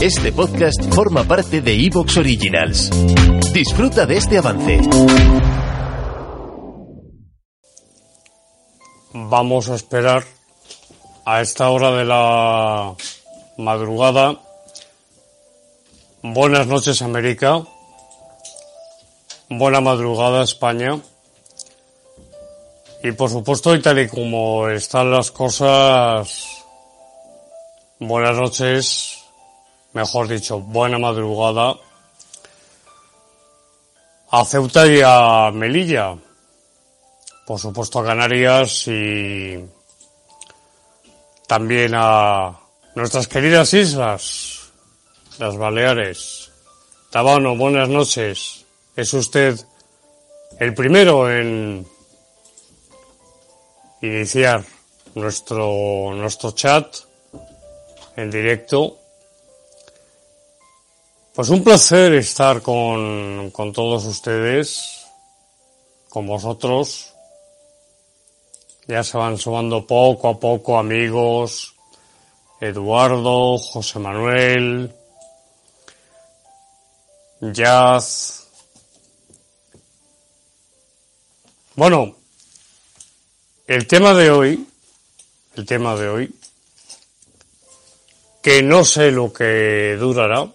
Este podcast forma parte de Evox Originals. Disfruta de este avance. Vamos a esperar a esta hora de la madrugada. Buenas noches América. Buena madrugada España. Y por supuesto, y tal y como están las cosas, buenas noches mejor dicho, buena madrugada a Ceuta y a Melilla, por supuesto a Canarias y también a nuestras queridas islas, las Baleares. Tabano, buenas noches. Es usted el primero en iniciar nuestro, nuestro chat en directo pues un placer estar con, con todos ustedes, con vosotros. Ya se van sumando poco a poco amigos, Eduardo, José Manuel, Jazz. Bueno, el tema de hoy, el tema de hoy, que no sé lo que durará,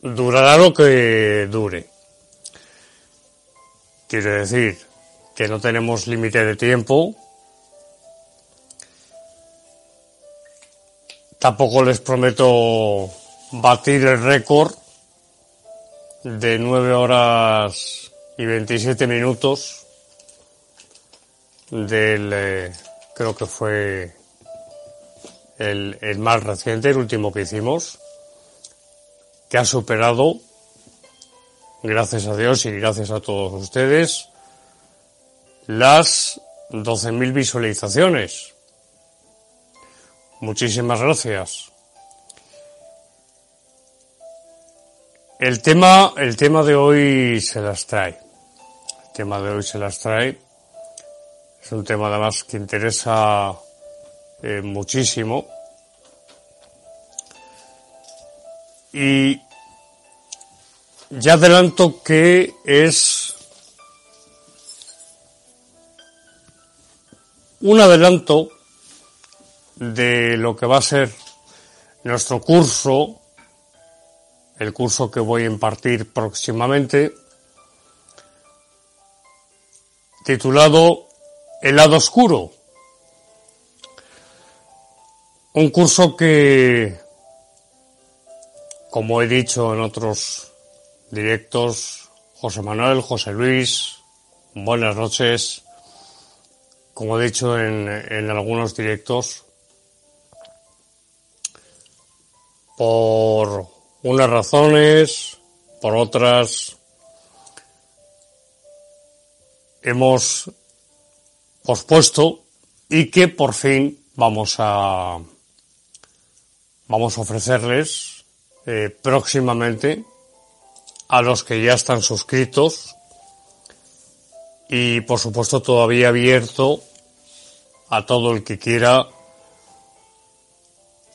durará lo que dure. Quiere decir que no tenemos límite de tiempo. Tampoco les prometo batir el récord de 9 horas y 27 minutos del, eh, creo que fue el, el más reciente, el último que hicimos que ha superado, gracias a Dios y gracias a todos ustedes, las 12.000 visualizaciones. Muchísimas gracias. El tema, el tema de hoy se las trae. El tema de hoy se las trae. Es un tema además que interesa eh, muchísimo Y ya adelanto que es un adelanto de lo que va a ser nuestro curso, el curso que voy a impartir próximamente, titulado El lado oscuro. Un curso que como he dicho en otros directos, José Manuel, José Luis, buenas noches. Como he dicho en, en algunos directos, por unas razones, por otras, hemos pospuesto y que por fin vamos a vamos a ofrecerles eh, próximamente a los que ya están suscritos y por supuesto todavía abierto a todo el que quiera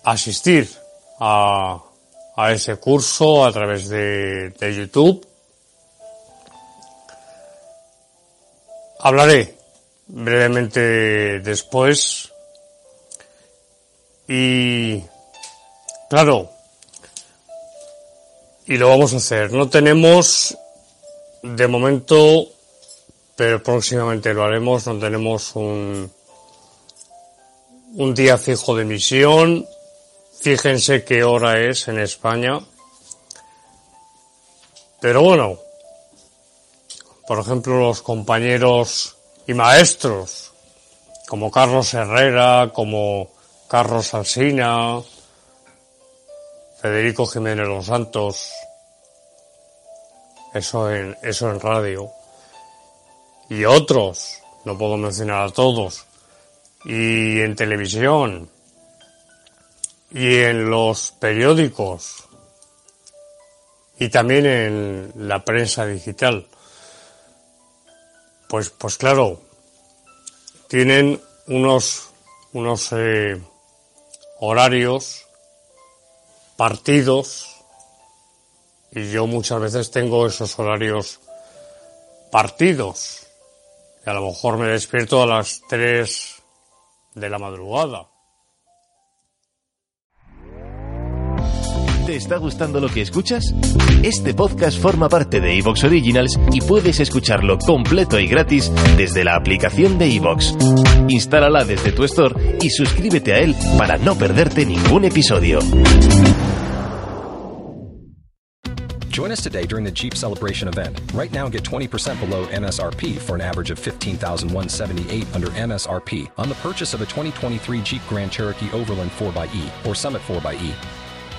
asistir a, a ese curso a través de, de YouTube. Hablaré brevemente después y claro, y lo vamos a hacer. No tenemos, de momento, pero próximamente lo haremos, no tenemos un, un día fijo de emisión. Fíjense qué hora es en España. Pero bueno, por ejemplo, los compañeros y maestros, como Carlos Herrera, como Carlos Alsina, Federico Jiménez Los Santos, eso en, eso en radio, y otros, no puedo mencionar a todos, y en televisión, y en los periódicos, y también en la prensa digital. Pues, pues claro, tienen unos, unos eh, horarios, partidos, y yo muchas veces tengo esos horarios partidos. Y a lo mejor me despierto a las 3 de la madrugada. ¿Te está gustando lo que escuchas? Este podcast forma parte de Evox Originals y puedes escucharlo completo y gratis desde la aplicación de Evox. Instálala desde tu store y suscríbete a él para no perderte ningún episodio. Join us today during the Jeep Celebration event. Right now, get 20% below MSRP for an average of 15178 under MSRP on the purchase of a 2023 Jeep Grand Cherokee Overland 4xE or Summit 4xE.